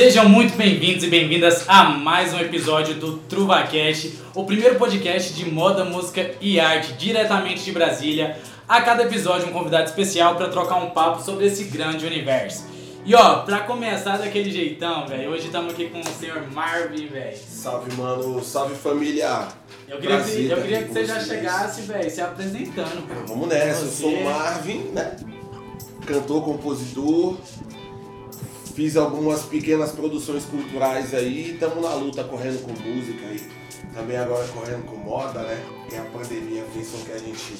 Sejam muito bem-vindos e bem-vindas a mais um episódio do TruvaCast, o primeiro podcast de moda, música e arte diretamente de Brasília. A cada episódio um convidado especial para trocar um papo sobre esse grande universo. E ó, pra começar daquele jeitão, velho, hoje estamos aqui com o senhor Marvin, velho. Salve, mano. Salve, família. Eu queria, que, Prazer eu tá queria aqui que com você já chegasse, velho, se apresentando. Vamos nessa. Eu sou o Marvin, né? Cantor, compositor. Fiz algumas pequenas produções culturais aí. Estamos na luta correndo com música aí. Também agora correndo com moda, né? E a pandemia fez com que a gente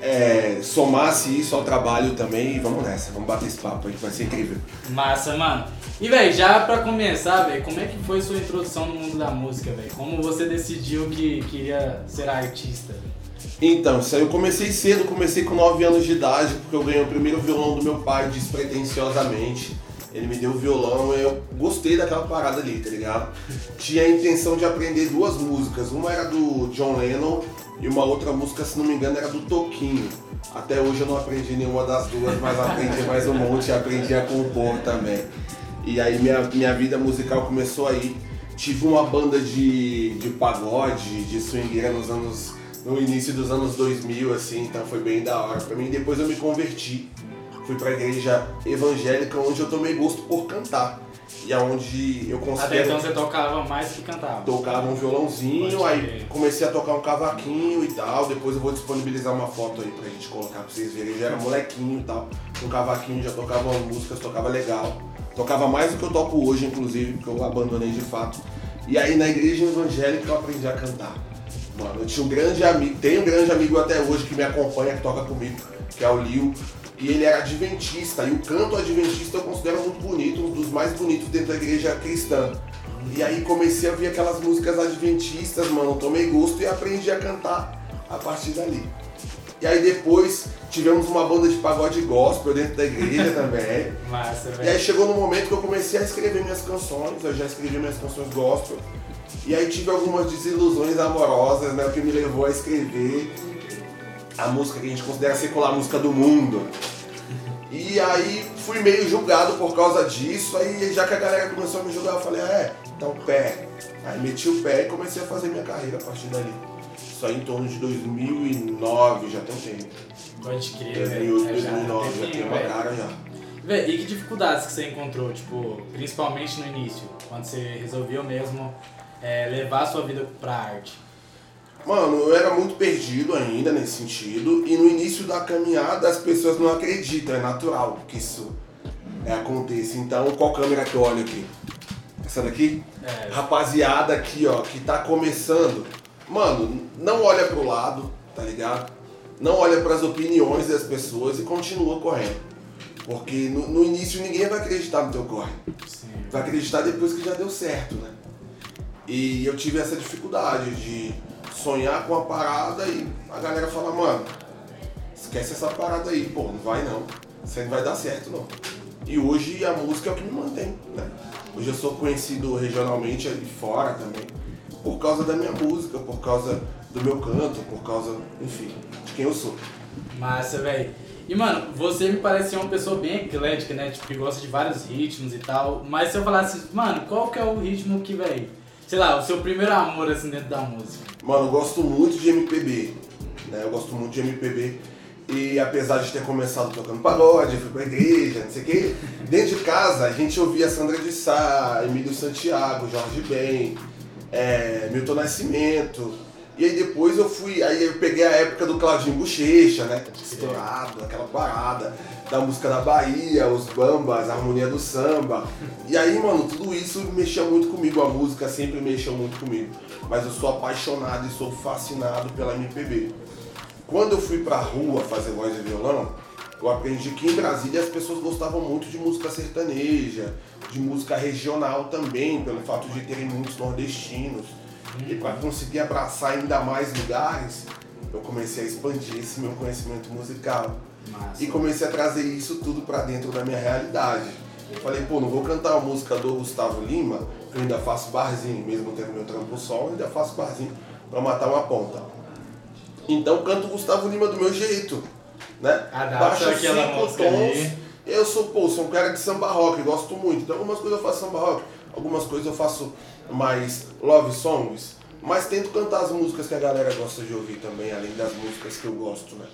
é, somasse isso ao trabalho também. E vamos nessa. Vamos bater esse papo aí que vai ser incrível. Massa, mano. E, velho, já pra começar, velho, como é que foi sua introdução no mundo da música, velho? Como você decidiu que queria ser artista? Então, isso aí eu comecei cedo, comecei com 9 anos de idade, porque eu ganhei o primeiro violão do meu pai despretensiosamente. Ele me deu o violão e eu gostei daquela parada ali, tá ligado? Tinha a intenção de aprender duas músicas. Uma era do John Lennon e uma outra música, se não me engano, era do Toquinho. Até hoje eu não aprendi nenhuma das duas, mas aprendi mais um monte e aprendi a compor também. E aí minha, minha vida musical começou aí. Tive uma banda de, de pagode, de swingueira nos anos. no início dos anos 2000, assim, então foi bem da hora pra mim. Depois eu me converti. Fui pra igreja evangélica onde eu tomei gosto por cantar. E aonde eu Até considero então você tocava mais que cantava. tocava um violãozinho, aí comecei a tocar um cavaquinho e tal. Depois eu vou disponibilizar uma foto aí pra gente colocar pra vocês verem. Eu já era molequinho e tal. Com cavaquinho já tocava músicas, tocava legal. Tocava mais do que eu toco hoje, inclusive, porque eu abandonei de fato. E aí na igreja evangélica eu aprendi a cantar. Mano, eu tinha um grande amigo, tenho um grande amigo até hoje que me acompanha, que toca comigo, que é o Lil. E ele era adventista, e o canto adventista eu considero muito bonito, um dos mais bonitos dentro da igreja cristã. E aí comecei a ouvir aquelas músicas adventistas, mano, tomei gosto e aprendi a cantar a partir dali. E aí depois tivemos uma banda de pagode gospel dentro da igreja também. Massa, E aí chegou no momento que eu comecei a escrever minhas canções, eu já escrevi minhas canções gospel. E aí tive algumas desilusões amorosas, né? O que me levou a escrever a música que a gente considera secular, a música do mundo. E aí fui meio julgado por causa disso, aí já que a galera começou a me julgar, eu falei, ah, é, então pé. Aí meti o pé e comecei a fazer minha carreira a partir dali. Aí em torno de 2009, já tem um tempo. Pode crer, 2008, velho. É, já 2009, já tem tempinho, uma cara já. Véi, e que dificuldades que você encontrou, tipo, principalmente no início, quando você resolveu mesmo é, levar a sua vida pra arte? Mano, eu era muito perdido ainda nesse sentido e no início da caminhada as pessoas não acreditam, é natural que isso é, aconteça. Então, qual câmera que eu olho aqui? Essa daqui? É. Rapaziada aqui, ó, que tá começando, mano, não olha pro lado, tá ligado? Não olha pras opiniões das pessoas e continua correndo. Porque no, no início ninguém vai acreditar no teu corre Sim. vai acreditar depois que já deu certo, né? E eu tive essa dificuldade de sonhar com a parada e a galera fala, mano, esquece essa parada aí, pô, não vai não. Isso aí não vai dar certo não. E hoje a música é o que me mantém, né? Hoje eu sou conhecido regionalmente ali fora também, por causa da minha música, por causa do meu canto, por causa, enfim, de quem eu sou. Massa, velho. E, mano, você me parece ser uma pessoa bem eclética, né? Tipo, que gosta de vários ritmos e tal. Mas se eu falasse, mano, qual que é o ritmo que, velho, sei lá, o seu primeiro amor, assim, dentro da música? Mano, eu gosto muito de MPB, né? Eu gosto muito de MPB. E apesar de ter começado tocando pagode, fui pra igreja, não sei o quê, dentro de casa a gente ouvia Sandra de Sá, Emílio Santiago, Jorge Ben, é, Milton Nascimento. E aí depois eu fui, aí eu peguei a época do Claudinho Bochecha, né? Estourado, aquela parada, da música da Bahia, os bambas, a harmonia do samba. E aí, mano, tudo isso mexia muito comigo, a música sempre mexeu muito comigo. Mas eu sou apaixonado e sou fascinado pela MPB. Quando eu fui pra rua fazer voz e violão, eu aprendi que em Brasília as pessoas gostavam muito de música sertaneja, de música regional também, pelo fato de terem muitos nordestinos. E para conseguir abraçar ainda mais lugares, eu comecei a expandir esse meu conhecimento musical. Massa. E comecei a trazer isso tudo pra dentro da minha realidade. Eu falei, pô, não vou cantar uma música do Gustavo Lima, que eu ainda faço barzinho, mesmo tendo meu trampo sol, eu ainda faço barzinho pra matar uma ponta. Então canto o Gustavo Lima do meu jeito, né? Adapta aquela cinco tons ali. Eu sou, pô, sou um cara de samba rock, gosto muito. Então algumas coisas eu faço samba rock, algumas coisas eu faço mais love songs. Mas tento cantar as músicas que a galera gosta de ouvir também, além das músicas que eu gosto, né?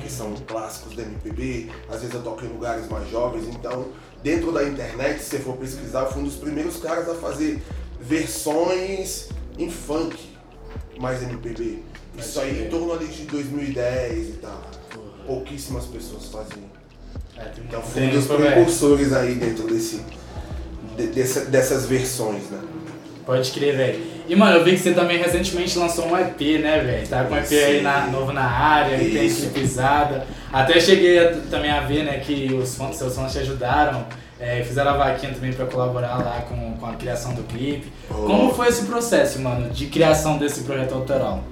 Que são clássicos da MPB, às vezes eu toco em lugares mais jovens, então dentro da internet, se você for pesquisar, eu fui um dos primeiros caras a fazer versões em funk, mais MPB. Isso aí em torno ali de 2010 e tal. Pouquíssimas pessoas faziam. É, Então foi um dos precursores aí dentro desse, de- dessa- dessas versões, né? Pode crer, velho. E, mano, eu vi que você também recentemente lançou um EP, né, velho? Tá com um EP aí Sim. na- novo na área, que tem clipizada. Até cheguei a- também a ver, né, que os fãs- seus fãs te ajudaram. é, fizeram a vaquinha também pra colaborar lá com, com a criação do clipe. Oh. Como foi esse processo, mano, de criação desse projeto autoral?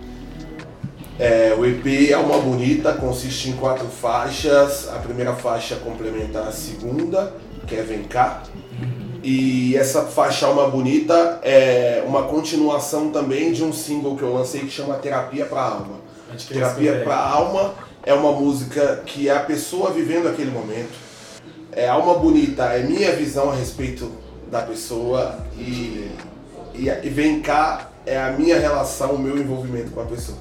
É, o EP é uma bonita, consiste em quatro faixas. A primeira faixa complementa a segunda, que é Vem Cá. E essa faixa Alma Bonita é uma continuação também de um single que eu lancei que chama Terapia pra Alma. Terapia pra Alma é uma música que é a pessoa vivendo aquele momento. É Alma Bonita é minha visão a respeito da pessoa e, e, e Vem Cá é a minha relação, o meu envolvimento com a pessoa.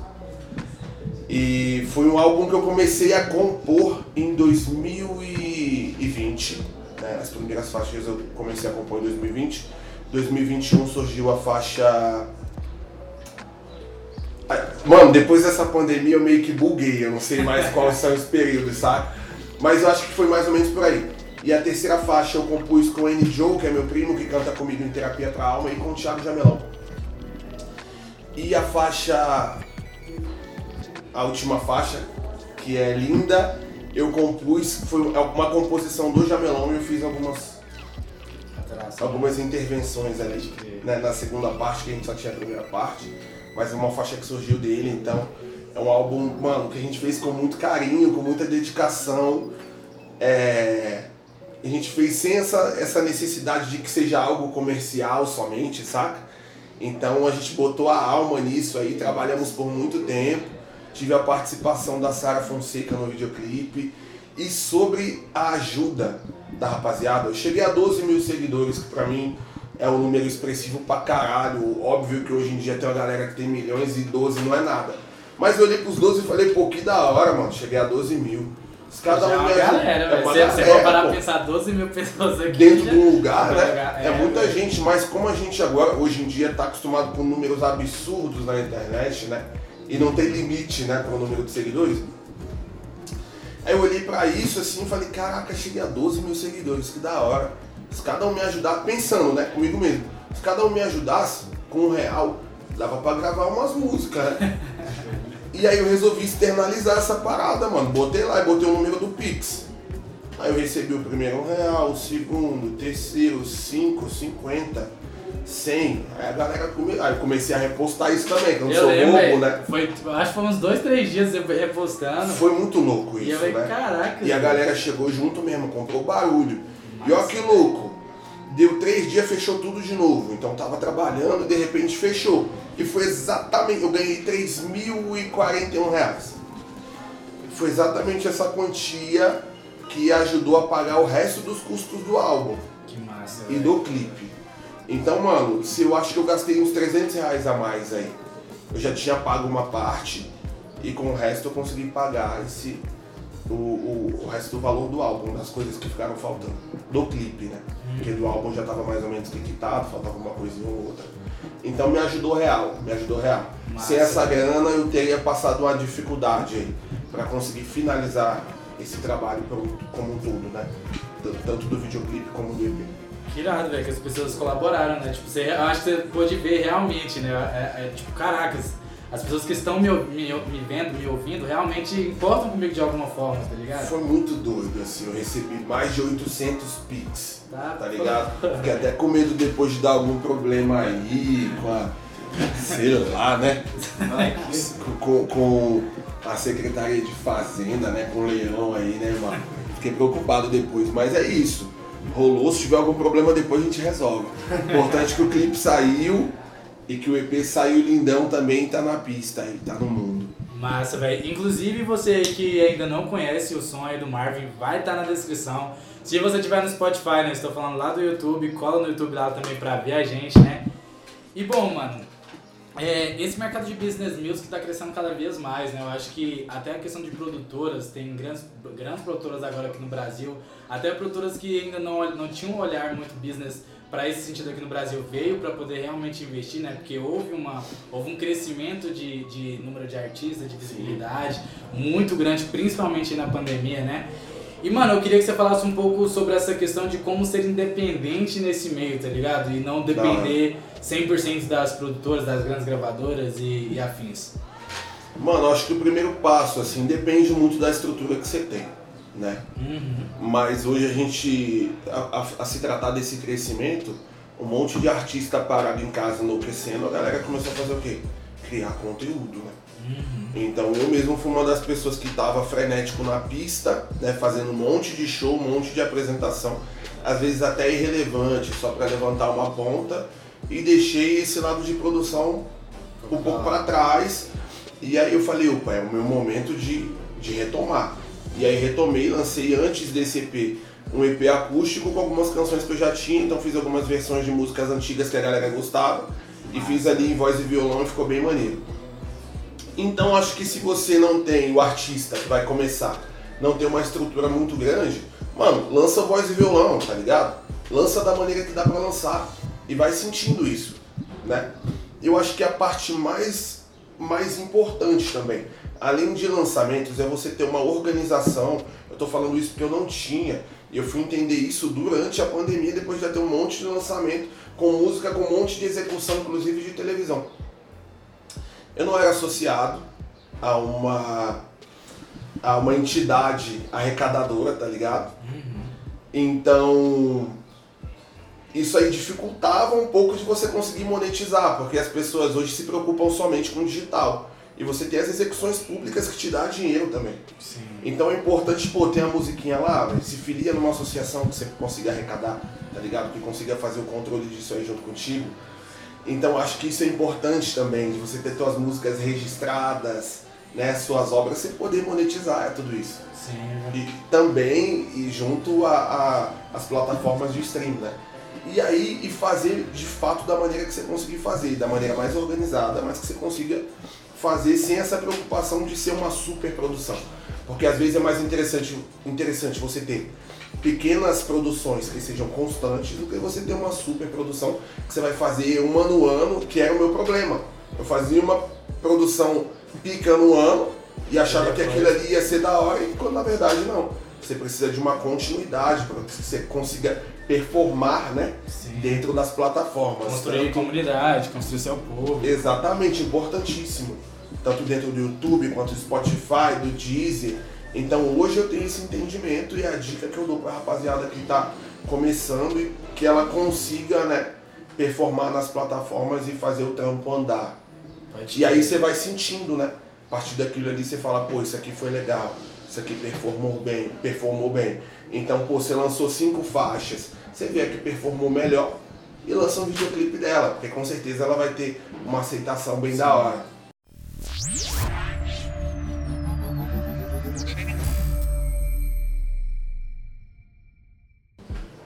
E foi um álbum que eu comecei a compor em 2020. Né? As primeiras faixas eu comecei a compor em 2020. 2021 surgiu a faixa. Mano, depois dessa pandemia eu meio que buguei, eu não sei mais quais são os períodos, sabe? Mas eu acho que foi mais ou menos por aí. E a terceira faixa eu compus com o N. Joe, que é meu primo, que canta comigo em Terapia pra Alma, e com o Thiago Jamelão. E a faixa a última faixa, que é linda, eu compus, foi uma composição do Jamelão e eu fiz algumas, algumas intervenções ali, né, na segunda parte, que a gente só tinha a primeira parte, mas é uma faixa que surgiu dele, então é um álbum, mano, que a gente fez com muito carinho, com muita dedicação, é, a gente fez sem essa, essa necessidade de que seja algo comercial somente, saca? Então a gente botou a alma nisso aí, trabalhamos por muito tempo. Tive a participação da Sara Fonseca no videoclipe. E sobre a ajuda da rapaziada, eu cheguei a 12 mil seguidores, que pra mim é um número expressivo pra caralho. Óbvio que hoje em dia tem uma galera que tem milhões e 12 não é nada. Mas eu olhei pros 12 e falei, pô, que da hora, mano. Cheguei a 12 mil. Cada é um uma me ajuda- galera, é velho. uma você for parar pô pensar 12 mil pessoas aqui. dentro já- de um lugar, É, né? É, é, muita é. gente, mas como a gente agora, hoje em dia, está acostumado com números absurdos na internet, né? E não tem limite, né, para o número de seguidores. Aí eu olhei pra isso assim e falei, caraca, cheguei a 12 mil seguidores, que da hora. Se cada um me ajudar, pensando, né, comigo mesmo, se cada um me ajudasse com um real, dava pra gravar umas músicas, né? E aí eu resolvi externalizar essa parada, mano. Botei lá e botei o número do Pix. Aí eu recebi o primeiro um real, o segundo, o terceiro, cinco, cinquenta, cem. Aí a galera come... Aí eu comecei a repostar isso também, que eu não Eu sou lembro, bobo, velho. né? Foi, acho que foi uns dois, três dias eu repostando. Foi muito louco E eu isso, falei, né? caraca. E a galera chegou junto mesmo, comprou barulho. E olha que louco. Deu três dias, fechou tudo de novo. Então tava trabalhando e de repente fechou. E foi exatamente. Eu ganhei 3.041 reais. Foi exatamente essa quantia que ajudou a pagar o resto dos custos do álbum Que massa. e velho. do clipe. Então, mano, se eu acho que eu gastei uns 300 reais a mais aí. Eu já tinha pago uma parte e com o resto eu consegui pagar esse o, o, o resto do valor do álbum, das coisas que ficaram faltando. Do clipe, né? Porque do álbum já tava mais ou menos quitado, faltava uma coisinha ou outra. Então me ajudou real, me ajudou real. Massa. Sem essa grana eu teria passado uma dificuldade aí para conseguir finalizar esse trabalho como, um todo, né? Tanto do videoclipe como do EP. Que irado, velho, que as pessoas colaboraram, né? Tipo, você, eu acho que você pôde ver realmente, né? É, é, tipo, caracas, as pessoas que estão me, me, me vendo, me ouvindo, realmente importam comigo de alguma forma, tá ligado? Foi muito doido, assim, eu recebi mais de 800 pics, Tá, tá ligado? Fiquei até com medo depois de dar algum problema aí com a, sei lá, né? Com, com a Secretaria de Fazenda, né? Com o Leão aí, né, mano? Fiquei preocupado depois, mas é isso. Rolou, se tiver algum problema depois a gente resolve. Importante que o clipe saiu e que o EP saiu lindão também tá na pista aí, tá no mundo. Massa, velho. Inclusive, você que ainda não conhece o som aí do Marvin, vai estar tá na descrição. Se você estiver no Spotify, né? Estou falando lá do YouTube, cola no YouTube lá também pra ver a gente, né? E bom, mano, é, esse mercado de business music está crescendo cada vez mais, né? Eu acho que até a questão de produtoras, tem grandes, grandes produtoras agora aqui no Brasil, até produtoras que ainda não, não tinham um olhar muito business para esse sentido aqui no Brasil veio para poder realmente investir, né? Porque houve, uma, houve um crescimento de, de número de artistas, de visibilidade muito grande, principalmente na pandemia, né? E, mano, eu queria que você falasse um pouco sobre essa questão de como ser independente nesse meio, tá ligado? E não depender 100% das produtoras, das grandes gravadoras e, e afins. Mano, eu acho que o primeiro passo, assim, depende muito da estrutura que você tem né? Uhum. Mas hoje a gente, a, a, a, se tratar desse crescimento, um monte de artista parado em casa enlouquecendo, a galera começou a fazer o quê? Criar conteúdo, né? Uhum. Então eu mesmo fui uma das pessoas que estava frenético na pista, né, fazendo um monte de show, um monte de apresentação, às vezes até irrelevante, só para levantar uma ponta, e deixei esse lado de produção um pouco para trás. E aí eu falei, opa, é o meu momento de, de retomar. E aí retomei, lancei antes desse EP um EP acústico com algumas canções que eu já tinha, então fiz algumas versões de músicas antigas que a galera gostava e fiz ali em voz e violão e ficou bem maneiro. Então acho que se você não tem o artista que vai começar, não tem uma estrutura muito grande, mano, lança voz e violão, tá ligado? Lança da maneira que dá para lançar e vai sentindo isso, né? Eu acho que a parte mais mais importante também além de lançamentos, é você ter uma organização. Eu estou falando isso porque eu não tinha. E eu fui entender isso durante a pandemia, depois de já ter um monte de lançamento, com música, com um monte de execução, inclusive de televisão. Eu não era associado a uma, a uma entidade arrecadadora, tá ligado? Uhum. Então, isso aí dificultava um pouco de você conseguir monetizar, porque as pessoas hoje se preocupam somente com o digital. E você tem as execuções públicas que te dá dinheiro também. Sim. Então é importante, pô, ter a musiquinha lá, se filia numa associação que você consiga arrecadar, tá ligado? Que consiga fazer o controle disso aí junto contigo. Então acho que isso é importante também, de você ter suas músicas registradas, né, suas obras, você poder monetizar é tudo isso. Sim. E também e junto as plataformas de stream, né? E aí e fazer de fato da maneira que você conseguir fazer, da maneira mais organizada, mas que você consiga fazer sem essa preocupação de ser uma super produção. Porque às vezes é mais interessante, interessante você ter pequenas produções que sejam constantes do que você ter uma super produção que você vai fazer uma no ano, que era o meu problema. Eu fazia uma produção pica no ano e achava que aquilo ali ia ser da hora, e quando na verdade não. Você precisa de uma continuidade para que você consiga performar né, Sim. dentro das plataformas. Construir tanto... comunidade, construir seu povo. Exatamente, importantíssimo tanto dentro do YouTube quanto do Spotify, do Deezer. Então hoje eu tenho esse entendimento e a dica que eu dou para a rapaziada que está começando e que ela consiga né, performar nas plataformas e fazer o trampo andar. Pode e aí você vai sentindo, né? A partir daquilo ali você fala, pô, isso aqui foi legal, isso aqui performou bem, performou bem. Então, pô, você lançou cinco faixas, você vê a que performou melhor e lança um videoclipe dela, porque com certeza ela vai ter uma aceitação bem Sim. da hora.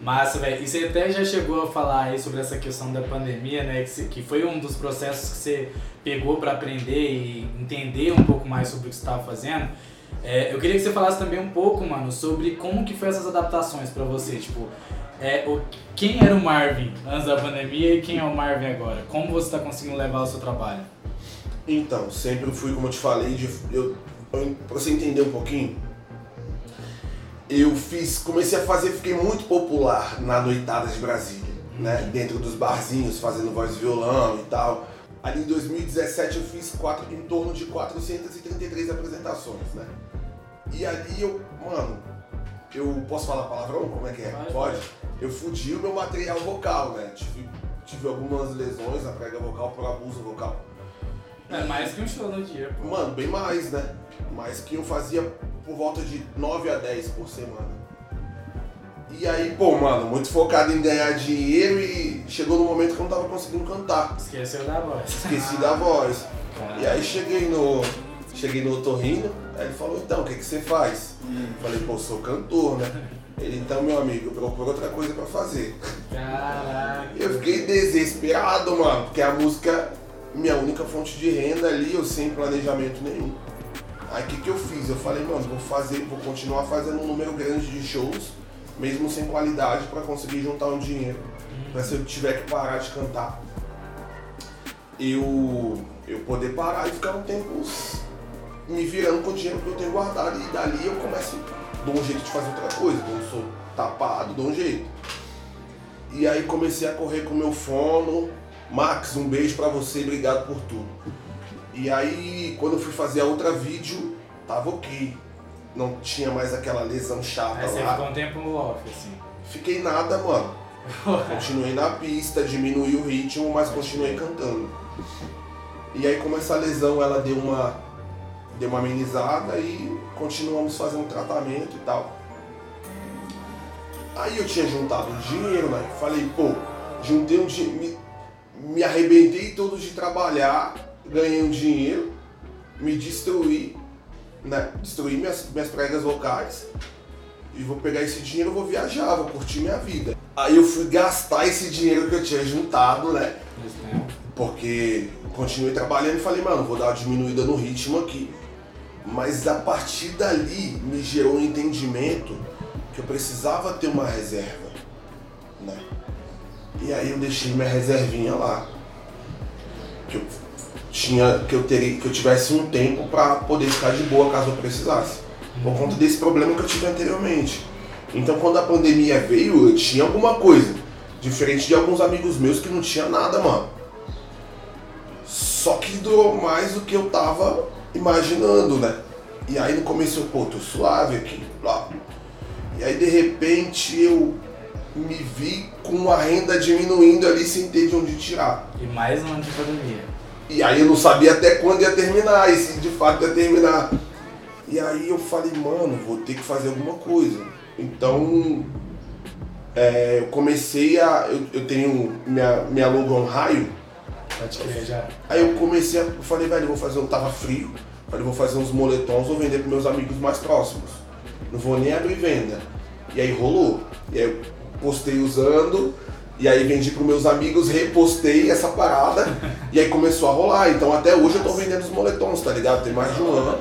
Massa, velho. E você até já chegou a falar aí sobre essa questão da pandemia, né? Que, que foi um dos processos que você pegou para aprender e entender um pouco mais sobre o que você estava fazendo. É, eu queria que você falasse também um pouco, mano, sobre como que foi essas adaptações para você. Tipo, é, o, quem era o Marvin antes da pandemia e quem é o Marvin agora? Como você está conseguindo levar o seu trabalho? Então, sempre fui, como eu te falei, de, eu, pra você entender um pouquinho, eu fiz, comecei a fazer, fiquei muito popular na noitada de Brasília, né? Dentro dos barzinhos, fazendo voz e violão e tal. Ali em 2017 eu fiz quatro, em torno de 433 apresentações, né? E ali eu, mano, eu posso falar palavrão? Como é que é? Pode. Pode? Eu fudi o meu material vocal, né? Tive, tive algumas lesões na prega vocal por abuso vocal. É mais que um show no dia, pô. Mano, bem mais, né? Mais que eu fazia por volta de 9 a 10 por semana. E aí, pô, mano, muito focado em ganhar dinheiro e chegou no momento que eu não tava conseguindo cantar. Esqueceu da voz. Esqueci da voz. Caramba. E aí cheguei no, Cheguei no otorrino, aí ele falou, então, o que, que você faz? Falei, pô, sou cantor, né? Ele, então, meu amigo, procura outra coisa pra fazer. Caraca. Eu fiquei desesperado, mano, porque a música, minha única fonte de renda ali, eu sem planejamento nenhum. Aí o que, que eu fiz? Eu falei, mano, vou fazer, vou continuar fazendo um número grande de shows, mesmo sem qualidade, pra conseguir juntar um dinheiro. Pra se eu tiver que parar de cantar, eu, eu poder parar e ficar um tempo me virando com o dinheiro que eu tenho guardado. E dali eu começo, dou um jeito de fazer outra coisa, não sou tapado, dou um jeito. E aí comecei a correr com o meu fono. Max, um beijo pra você, obrigado por tudo. E aí, quando eu fui fazer a outra vídeo, tava ok. Não tinha mais aquela lesão chata Aí você lá. ficou um tempo no off, assim. Fiquei nada, mano. Continuei na pista, diminui o ritmo, mas continuei cantando. E aí como essa lesão ela deu uma deu uma amenizada e continuamos fazendo tratamento e tal. Aí eu tinha juntado dinheiro, né? Falei, pô, juntei um dinheiro, me, arrebentei todo de trabalhar, ganhei um dinheiro, me destruí, né? Destruí minhas, minhas pregas vocais e vou pegar esse dinheiro vou viajar, vou curtir minha vida. Aí eu fui gastar esse dinheiro que eu tinha juntado, né? Porque continuei trabalhando e falei, mano, vou dar uma diminuída no ritmo aqui. Mas a partir dali me gerou um entendimento que eu precisava ter uma reserva, né? E aí eu deixei minha reservinha lá. Que eu tinha que eu teria que eu tivesse um tempo para poder ficar de boa caso eu precisasse. Por conta desse problema que eu tive anteriormente. Então quando a pandemia veio, eu tinha alguma coisa. Diferente de alguns amigos meus que não tinha nada, mano. Só que durou mais do que eu tava imaginando, né? E aí no começo eu, pô, tô suave aqui, lá. E aí de repente eu me vi com a renda diminuindo ali sem ter de onde tirar. E mais um ano de pandemia. E aí eu não sabia até quando ia terminar, e se de fato ia terminar. E aí eu falei, mano, vou ter que fazer alguma coisa. Então é, eu comecei a. Eu, eu tenho minha, minha logo on raio. Crer já. Aí eu comecei a. Eu falei, velho, eu vou fazer. Eu tava frio. Falei, vou fazer uns moletons, vou vender pros meus amigos mais próximos. Não vou nem abrir venda. E aí rolou. E aí eu postei usando. E aí vendi pros meus amigos, repostei essa parada. e aí começou a rolar. Então até hoje eu tô vendendo os moletons, tá ligado? Tem mais de um ano.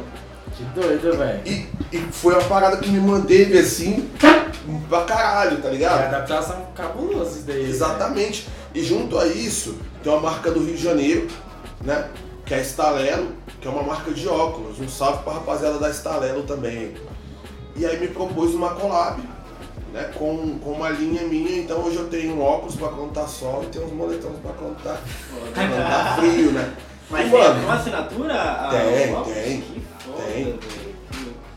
Que doido, velho. E, e foi uma parada que me manteve assim pra caralho, tá ligado? adaptação cabulosa isso daí. Exatamente. E junto a isso, tem uma marca do Rio de Janeiro, né? Que é a Stalelo, que é uma marca de óculos. Um salve pra rapaziada da Stalelo também. E aí me propôs uma collab, né? Com, com uma linha minha. Então hoje eu tenho um óculos pra contar sol e tenho uns moletons pra contar, pra contar frio, né? Mas E, tem mano, uma assinatura? a- Tem, o- tem, Que foda, tem. velho.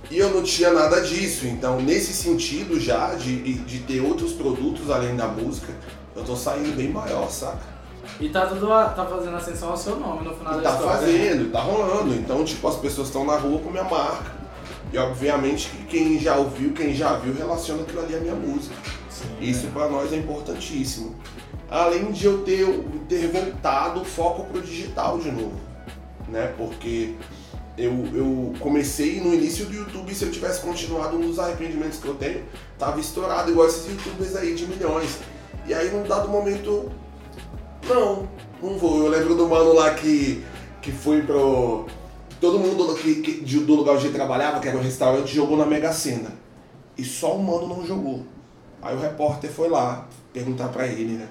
E eu não tinha nada disso, então nesse sentido já de, de ter outros produtos além da música, eu tô saindo bem maior, saca? E tá tudo tá fazendo ascensão ao seu nome no final E da tá história. fazendo, tá rolando. Então, tipo, as pessoas estão na rua com minha marca. E obviamente que quem já ouviu, quem já viu, relaciona aquilo ali à minha música. Sim, Isso pra nós é importantíssimo. Além de eu ter, ter voltado o foco pro digital de novo. Né? Porque eu, eu comecei no início do YouTube, se eu tivesse continuado um dos arrependimentos que eu tenho, tava estourado, igual esses youtubers aí de milhões. E aí num dado momento, não, não vou. Eu lembro do mano lá que, que foi pro. Todo mundo que, que- de- do lugar onde ele trabalhava, que era um restaurante, jogou na Mega Sena. E só o mano não jogou. Aí o repórter foi lá perguntar pra ele, né?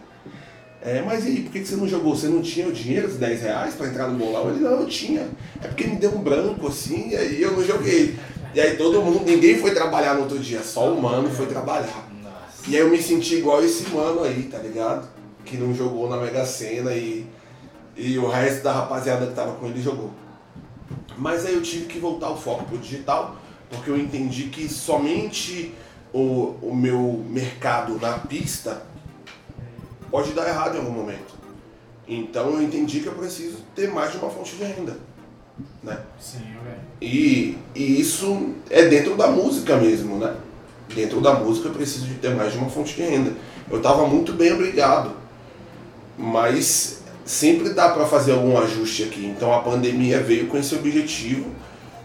É, mas e aí, por que você não jogou? Você não tinha o dinheiro, os 10 reais pra entrar no bolão? Ele, não, eu tinha. É porque me deu um branco assim, e aí eu não joguei. E aí todo mundo, ninguém foi trabalhar no outro dia, só o mano foi trabalhar. Nossa. E aí eu me senti igual esse mano aí, tá ligado? Que não jogou na Mega Sena e, e o resto da rapaziada que tava com ele jogou. Mas aí eu tive que voltar o foco pro digital, porque eu entendi que somente o, o meu mercado na pista pode dar errado em algum momento. Então eu entendi que eu preciso ter mais de uma fonte de renda. Né? Sim. E, e isso é dentro da música mesmo, né? Dentro da música eu preciso de ter mais de uma fonte de renda. Eu estava muito bem obrigado, mas sempre dá para fazer algum ajuste aqui. Então a pandemia veio com esse objetivo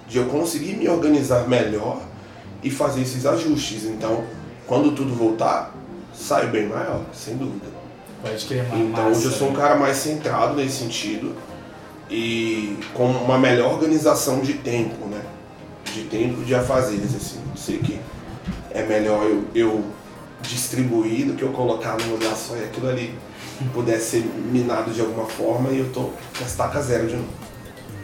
de eu conseguir me organizar melhor e fazer esses ajustes. Então, quando tudo voltar, saio bem maior, sem dúvida. Pode crer, mano. Então, hoje eu sou um cara mais centrado nesse sentido e com uma melhor organização de tempo, né? De tempo de afazeres, assim. Sei que é melhor eu, eu distribuir do que eu colocar num lugar só e aquilo ali pudesse ser minado de alguma forma e eu tô com a estaca zero de novo.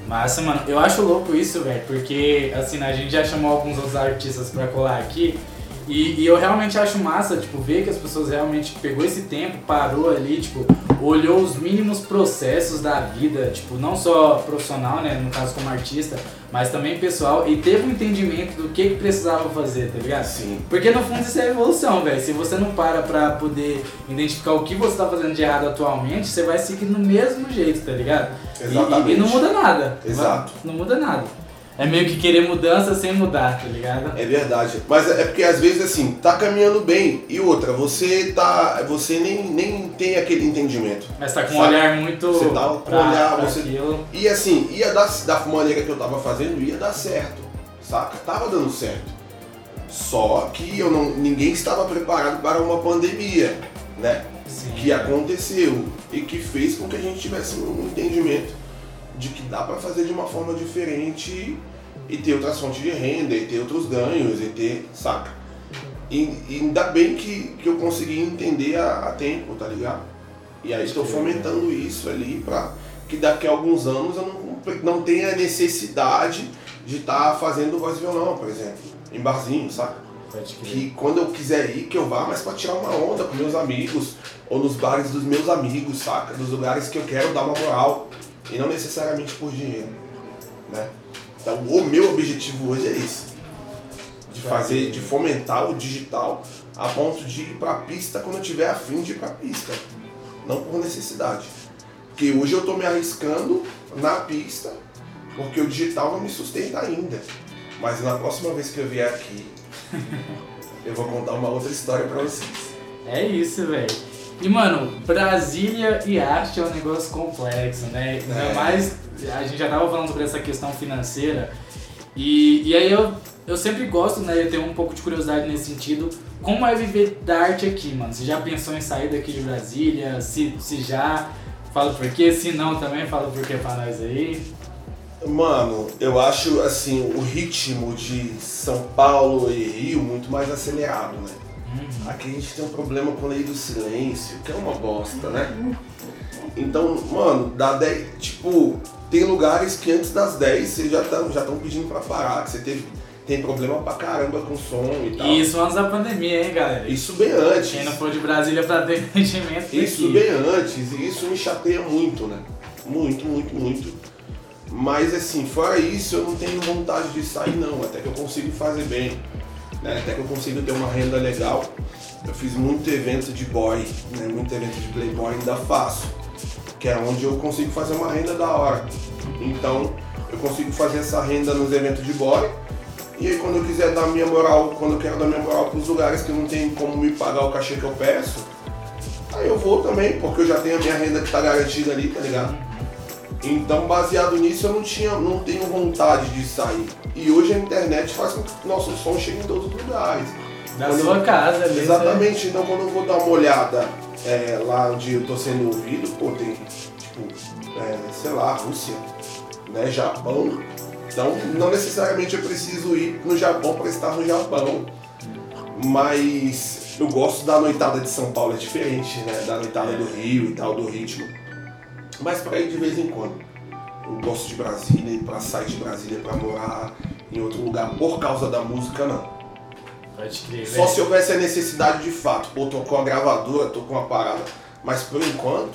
Massa, mano. Eu acho louco isso, velho, porque assim, a gente já chamou alguns outros artistas pra colar aqui e, e, eu realmente acho massa, tipo, ver que as pessoas realmente pegou esse tempo, parou ali, tipo, olhou os mínimos processos da vida, tipo, não só profissional, né, no caso como artista, mas também pessoal, e teve um entendimento do que, que precisava fazer, tá ligado? Sim. Porque no fundo isso é evolução, velho. Se você não para pra poder identificar o que você tá fazendo de errado atualmente, você vai seguir no mesmo jeito, tá ligado? Exatamente. E, e não muda nada. Exato. Não muda nada. É meio que querer mudança sem mudar, tá ligado? É verdade. Mas é porque às vezes assim, tá caminhando bem. E outra, você tá. Você nem, nem tem aquele entendimento. Mas tá com um olhar muito. Você tá com um olhar. Pra você... Aquilo. E assim, ia dar da maneira que eu tava fazendo, ia dar certo. Saca? Tava dando certo. Só que eu não, ninguém estava preparado para uma pandemia, né? Sim. Que aconteceu e que fez com que a gente tivesse um entendimento de que dá para fazer de uma forma diferente e ter outras fontes de renda, e ter outros ganhos, e ter, saca? E, e ainda bem que, que eu consegui entender a, a tempo, tá ligado? E aí estou fomentando isso ali para que daqui a alguns anos eu não, não tenha necessidade de estar tá fazendo voz e violão, por exemplo, em barzinho, saca? Que quando eu quiser ir, que eu vá, mas para tirar uma onda com meus amigos, ou nos bares dos meus amigos, saca? Dos lugares que eu quero dar uma moral, e não necessariamente por dinheiro, né? Então, o meu objetivo hoje é esse. De fazer, de fomentar o digital a ponto de ir para a pista quando eu tiver afim de ir para a pista. Não por necessidade. Porque hoje eu estou me arriscando na pista, porque o digital não me sustenta ainda. Mas na próxima vez que eu vier aqui, eu vou contar uma outra história para vocês. É isso, velho. E, mano, Brasília e arte é um negócio complexo, né? Ainda é. mais, a gente já tava falando sobre essa questão financeira. E, e aí eu, eu sempre gosto, né? Eu tenho um pouco de curiosidade nesse sentido. Como é viver da arte aqui, mano? Você já pensou em sair daqui de Brasília? Se, se já, fala por quê. Se não, também fala por quê pra nós aí. Mano, eu acho assim, o ritmo de São Paulo e Rio muito mais acelerado, né? Uhum. Aqui a gente tem um problema com a lei do silêncio, que é uma bosta, né? Então, mano, dá 10. Tipo, tem lugares que antes das 10 vocês já estão já pedindo pra parar, que você teve, tem problema pra caramba com som e tal. Isso antes da pandemia, hein, galera? Isso bem antes. Quem não for de Brasília pra ter entendimento Isso aqui. bem antes, e isso me chateia muito, né? Muito, muito, muito. Mas assim, fora isso, eu não tenho vontade de sair não, até que eu consigo fazer bem né? até que eu consigo ter uma renda legal. Eu fiz muito evento de boy, né? muito evento de playboy ainda faço, que é onde eu consigo fazer uma renda da hora. Então eu consigo fazer essa renda nos eventos de boy. E aí quando eu quiser dar minha moral, quando eu quero dar minha moral para os lugares que não tem como me pagar o cachê que eu peço, aí eu vou também, porque eu já tenho a minha renda que está garantida ali, tá ligado? Então, baseado nisso, eu não, tinha, não tenho vontade de sair. E hoje a internet faz com que o nosso som chegue em todos os lugares. Na quando sua eu, casa, ali. Exatamente. Então, quando eu vou dar uma olhada é, lá onde eu tô sendo ouvido, pô, tem, tipo, é, sei lá, Rússia, né, Japão. Então, não necessariamente eu preciso ir no Japão para estar no Japão. Mas eu gosto da noitada de São Paulo, é diferente, né, da noitada do Rio e tal, do ritmo mas para ir de vez em quando. Eu gosto de Brasília, para sair de Brasília para morar em outro lugar por causa da música, não. Pode crer, Só se houvesse a necessidade de fato. Pô, tô com a gravadora, tô com uma parada. Mas por enquanto,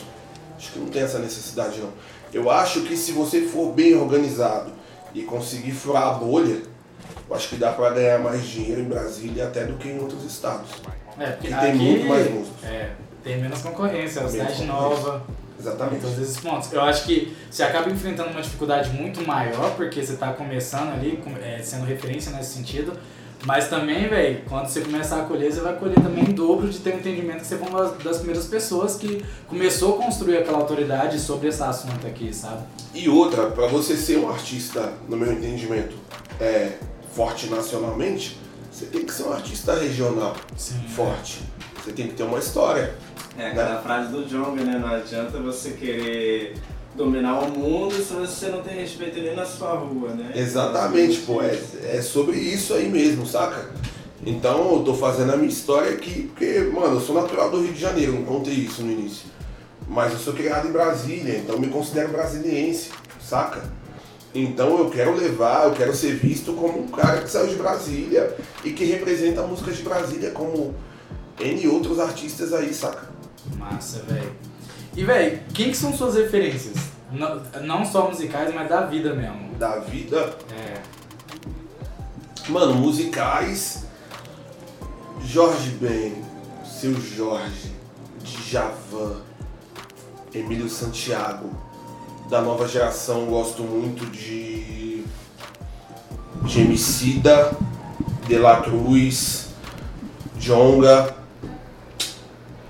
acho que não tem essa necessidade não. Eu acho que se você for bem organizado e conseguir furar a bolha, eu acho que dá para ganhar mais dinheiro em Brasília até do que em outros estados. É, porque e tem muito mais músicos. É, tem menos concorrência, é uma cidade nova. Exatamente. Todos esses pontos. Eu acho que você acaba enfrentando uma dificuldade muito maior, porque você está começando ali, é, sendo referência nesse sentido, Mas também, velho, quando você começar a colher, você vai colher também em dobro de ter um entendimento que você foi uma das primeiras pessoas que começou a construir aquela autoridade sobre esse assunto aqui, sabe? E outra, para você ser um artista, no meu entendimento, é, forte nacionalmente, você tem que ser um artista regional Sim. forte. Você tem que ter uma história. É aquela frase do Jonga, né? Não adianta você querer dominar o mundo se você não tem respeito nem na sua rua, né? Exatamente, pô, é, é sobre isso aí mesmo, saca? Então eu tô fazendo a minha história aqui, porque, mano, eu sou natural do Rio de Janeiro, não contei isso no início. Mas eu sou criado em Brasília, então me considero brasiliense, saca? Então eu quero levar, eu quero ser visto como um cara que saiu de Brasília e que representa a música de Brasília como N outros artistas aí, saca? Massa, velho. E, velho, quem que são suas referências? Não, não só musicais, mas da vida mesmo. Da vida, É. Mano, musicais. Jorge Ben, Seu Jorge, Djavan, Emílio Santiago. Da nova geração gosto muito de. de Emicida, De La Cruz, Jonga,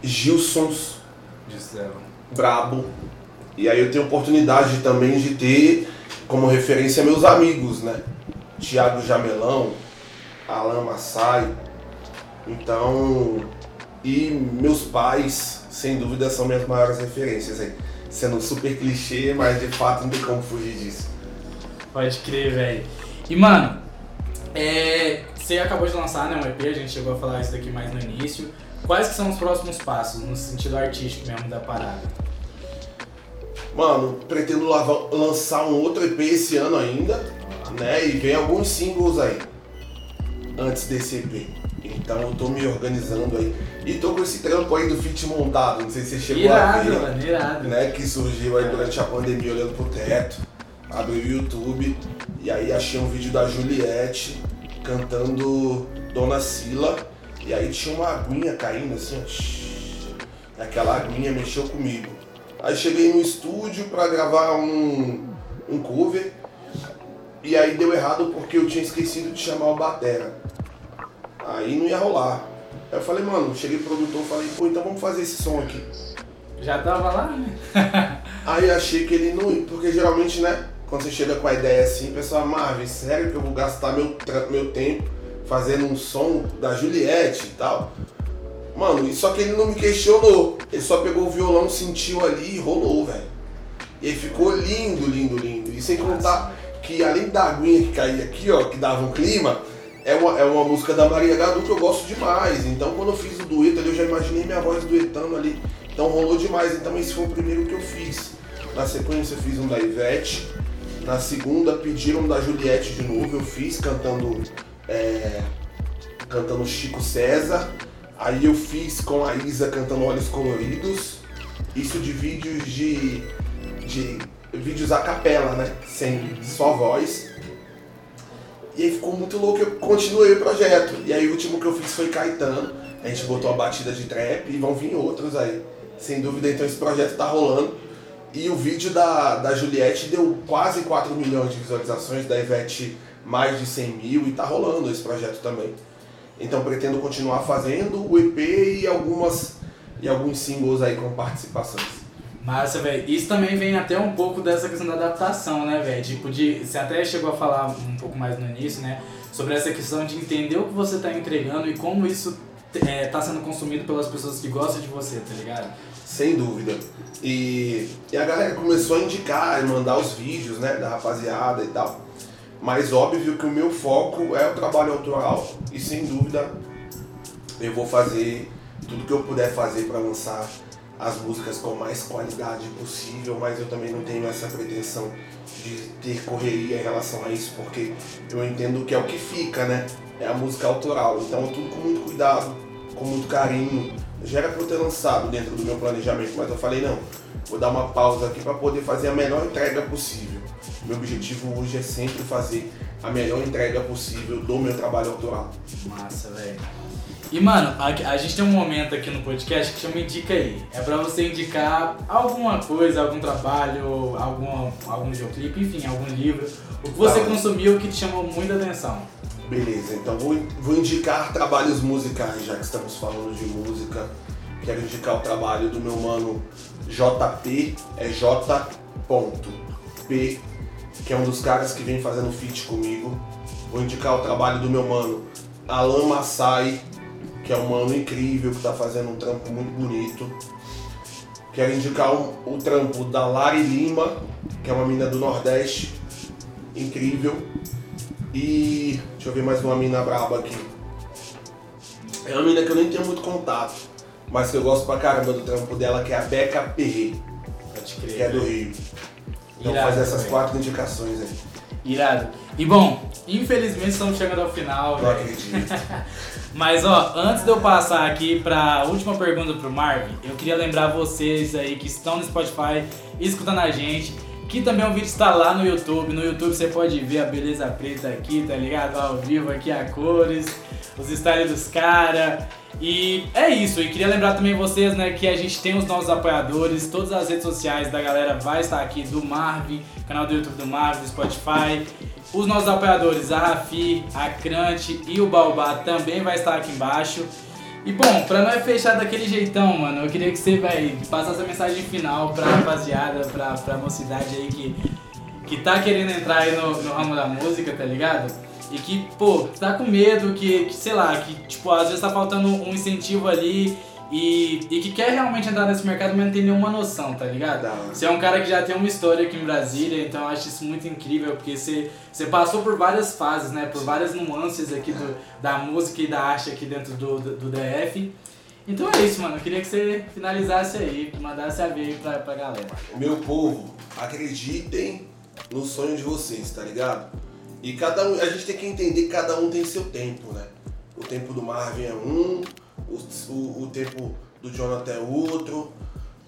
Gilsons, Gisela. brabo. E aí eu tenho oportunidade também de ter como referência meus amigos, né? Tiago Jamelão, Alan Massai. Então, e meus pais, sem dúvida, são minhas maiores referências aí. Sendo super clichê, mas de fato não tem como fugir disso. Pode crer, velho. E, mano, é, você acabou de lançar né, um EP, a gente chegou a falar isso daqui mais no início. Quais que são os próximos passos, no sentido artístico mesmo da parada? Mano, pretendo lançar um outro EP esse ano ainda, né? E vem alguns singles aí, antes desse EP. Então eu tô me organizando aí. E tô com esse trampo aí do Fit montado, não sei se você chegou a Irado, ver. mano, irado. né, que surgiu aí durante a pandemia olhando pro teto, abri o YouTube e aí achei um vídeo da Juliette cantando Dona Sila e aí tinha uma aguinha caindo assim, ó, aquela aguinha mexeu comigo. Aí cheguei no estúdio pra gravar um, um cover e aí deu errado porque eu tinha esquecido de chamar o Batera. Aí não ia rolar. Aí eu falei, mano, cheguei pro produtor e falei, pô, então vamos fazer esse som aqui. Já tava lá? Aí achei que ele não ia, porque geralmente, né, quando você chega com a ideia assim, o pessoal, Marvin, sério que eu vou gastar meu, meu tempo fazendo um som da Juliette e tal? Mano, só que ele não me questionou. Ele só pegou o violão, sentiu ali e rolou, velho. E ficou lindo, lindo, lindo. E sem contar que além da aguinha que caía aqui, ó, que dava um clima, é uma, é uma música da Maria Gadu que eu gosto demais. Então quando eu fiz o dueto ali, eu já imaginei minha voz duetando ali. Então rolou demais. Então esse foi o primeiro que eu fiz. Na sequência eu fiz um da Ivete. Na segunda pediram da Juliette de novo, eu fiz cantando. É, cantando Chico César. Aí eu fiz com a Isa cantando Olhos Coloridos. Isso de vídeos de. de vídeos a capela, né? Sem só voz. E aí ficou muito louco, eu continuei o projeto. E aí o último que eu fiz foi Caetano. A gente botou a batida de trap e vão vir outros aí. Sem dúvida, então esse projeto tá rolando. E o vídeo da, da Juliette deu quase 4 milhões de visualizações, da Ivete mais de 100 mil e tá rolando esse projeto também. Então pretendo continuar fazendo o EP e algumas e alguns singles aí com participações. Massa, velho. Isso também vem até um pouco dessa questão da adaptação, né, velho? Tipo, de. Você até chegou a falar um pouco mais no início, né? Sobre essa questão de entender o que você tá entregando e como isso é, tá sendo consumido pelas pessoas que gostam de você, tá ligado? Sem dúvida. E, e a galera começou a indicar e mandar os vídeos, né, da rapaziada e tal. Mas óbvio que o meu foco é o trabalho autoral e sem dúvida eu vou fazer tudo que eu puder fazer para lançar as músicas com mais qualidade possível, mas eu também não tenho essa pretensão de ter correria em relação a isso, porque eu entendo que é o que fica, né? É a música autoral. Então tudo com muito cuidado, com muito carinho. Já era pra eu ter lançado dentro do meu planejamento, mas eu falei, não, vou dar uma pausa aqui para poder fazer a melhor entrega possível. Meu objetivo hoje é sempre fazer a melhor entrega possível do meu trabalho autoral. Massa, velho. E, mano, a, a gente tem um momento aqui no podcast que chama Indica aí. É pra você indicar alguma coisa, algum trabalho, algum, algum videoclipe, enfim, algum livro. O que você Tá. consumiu que te chamou muita atenção. Beleza, então vou, vou indicar trabalhos musicais, já que estamos falando de música. Quero indicar o trabalho do meu mano JP, é J.P, que é um dos caras que vem fazendo feat comigo. Vou indicar o trabalho do meu mano Alan Massai, que é um mano incrível, que está fazendo um trampo muito bonito. Quero indicar o, o trampo da Lari Lima, que é uma mina do Nordeste, incrível. E deixa eu ver mais uma mina braba aqui. É uma mina que eu nem tenho muito contato, mas que eu gosto pra caramba do trampo dela, que é a Beca Perret, que é do Rio. Então Irado fazer essas quatro indicações aí. Irado. E bom, infelizmente estamos chegando ao final, Não velho. acredito. Mas ó, antes de eu passar aqui para última pergunta pro Marvin, eu queria lembrar vocês aí que estão no Spotify escutando a gente, que também o vídeo está lá no YouTube. No YouTube você pode ver a beleza preta aqui, tá ligado? Ao vivo aqui a cores, os styles dos caras. E é isso, e queria lembrar também vocês, né, que a gente tem os nossos apoiadores, todas as redes sociais da galera vai estar aqui do Marvin, canal do YouTube do Marvin, Spotify. Os nossos apoiadores, a Rafi, a Crante e o Baobá também vai estar aqui embaixo. E bom, pra nós fechar daquele jeitão, mano, eu queria que você, velho, passasse a mensagem final pra rapaziada, pra, pra mocidade aí que, que tá querendo entrar aí no, no ramo da música, tá ligado? E que, pô, tá com medo, que, que, sei lá, que, tipo, às vezes tá faltando um incentivo ali e, e que quer realmente entrar nesse mercado, mas não tem nenhuma noção, tá ligado? Hora. Você é um cara que já tem uma história aqui em Brasília, então eu acho isso muito incrível, porque você, você passou por várias fases, né? Por várias nuances aqui do, da música e da arte aqui dentro do, do, do DF. Então é isso, mano. Eu queria que você finalizasse aí, mandasse a ver aí pra, pra galera. Meu povo, acreditem no sonho de vocês, tá ligado? E cada um, a gente tem que entender que cada um tem seu tempo, né? O tempo do Marvin é um, o, o, o tempo do Jonathan é outro,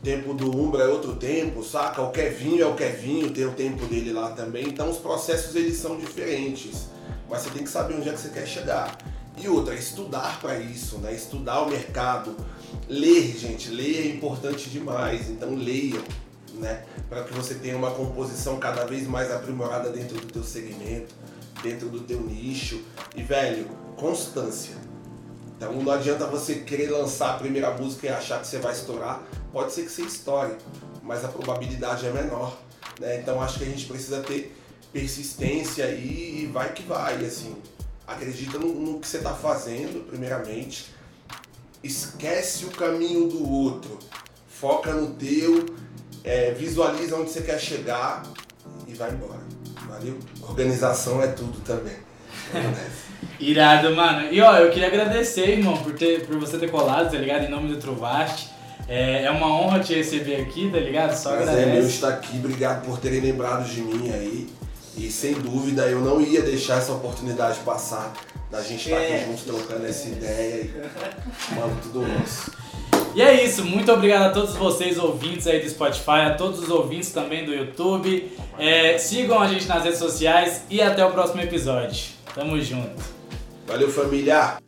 o tempo do Umbra é outro tempo, saca? O Kevinho é o Kevinho, tem o tempo dele lá também. Então os processos eles são diferentes, mas você tem que saber onde é que você quer chegar. E outra, estudar para isso, né? Estudar o mercado, ler, gente, ler é importante demais. Então leiam, né? Para que você tenha uma composição cada vez mais aprimorada dentro do teu segmento, dentro do teu nicho. E velho, constância. Então não adianta você querer lançar a primeira música e achar que você vai estourar. Pode ser que você estoure, mas a probabilidade é menor. Né? Então acho que a gente precisa ter persistência e, e vai que vai, assim. Acredita no, no que você está fazendo, primeiramente. Esquece o caminho do outro. Foca no teu, é, visualiza onde você quer chegar e vai embora. Organização é tudo também. Irado, mano. E ó, eu queria agradecer, irmão, por, ter, por você ter colado, tá ligado? Em nome do Truvaste. É, é uma honra te receber aqui, tá ligado? Só Mas é agradece. meu estar aqui, obrigado por terem lembrado de mim aí. E sem dúvida eu não ia deixar essa oportunidade passar da gente estar É. aqui juntos trocando essa ideia e mano, tudo nosso. E é isso, muito obrigado a todos vocês ouvintes aí do Spotify, a todos os ouvintes também do YouTube. É, sigam a gente nas redes sociais e até o próximo episódio. Tamo junto. Valeu família!